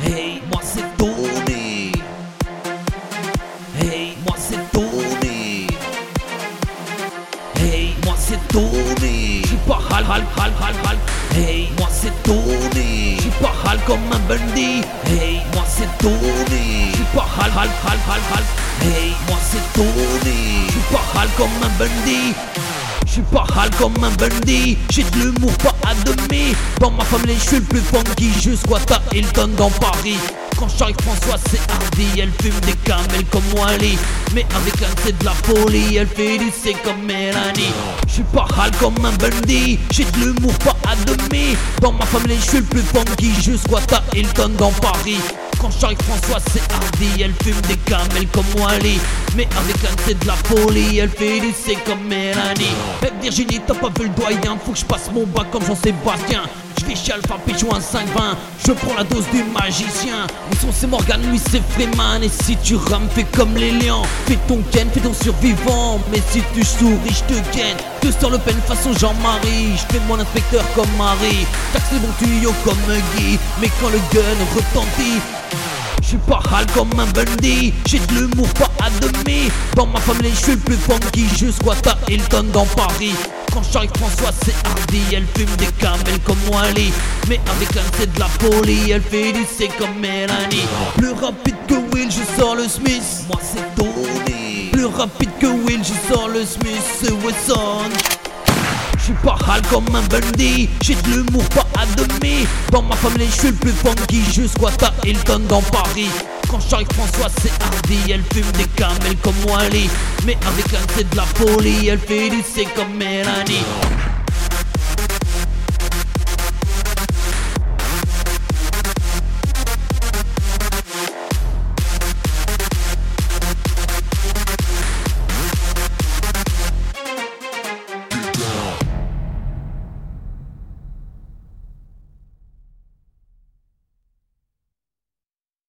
Hey, moi c'est Tony. Hey, moi c'est Tony. Hey, moi c'est Tony. J'suis pas hal hal hal hal hal. Hey, moi c'est Tony. J'suis pas hal comme un Bundy. Hey, moi c'est Tony. J'suis pas hal comme un Bundy. J'ai de l'humour pas à demi. Dans ma famille je suis le plus funky, je squatte à Hilton dans Paris. Quand j'arrive François c'est hardy, elle fume des camels comme Wally. Mais avec un c'est de la folie, elle fait du C comme Mélanie. J'suis pas hal comme un Bundy, j'ai de l'humour pas à demi. Dans ma famille je suis le plus funky, je squatte à Hilton dans Paris quand j'arrive François c'est hardy, elle fume des camels comme Wally. Mais avec un c'est de la folie, elle fait C comme Mélanie. Hey Virginie t'as pas vu le doyen, faut que je passe mon bac comme Jean-Sébastien je Alpha Pichou un 5-20 Je prends la dose du magicien Mon son c'est Morgan, lui c'est Freeman. Et si tu rames fais comme les lions. Fais ton ken, fais ton survivant. Mais si tu souris je te ken Te sors le pen façon Jean-Marie. Je fais mon inspecteur comme Marie. Taxe les bons tuyaux comme Guy. Mais quand le gun retentit je suis pas hal comme un Bundy, j'ai de l'humour pas à demi. Dans ma famille je suis le plus funky, je squatte à Hilton dans Paris Quand j'arrive François c'est hardy, elle fume des camels comme Wally. Mais avec un c'est de la folie, elle fait du C comme Mélanie. Plus rapide que Will, je sors le Smith, moi c'est Tony. Plus rapide que Will, je sors le Smith, c'est Wesson. Je suis pas hal comme un Bundy, j'ai de l'humour pas à demi. Dans ma famille je suis le plus funky, je squatte à Hilton dans Paris Quand j'arrive François c'est hardy, elle fume des camels comme Wally. Mais avec un c'est de la folie, elle fait C comme Mélanie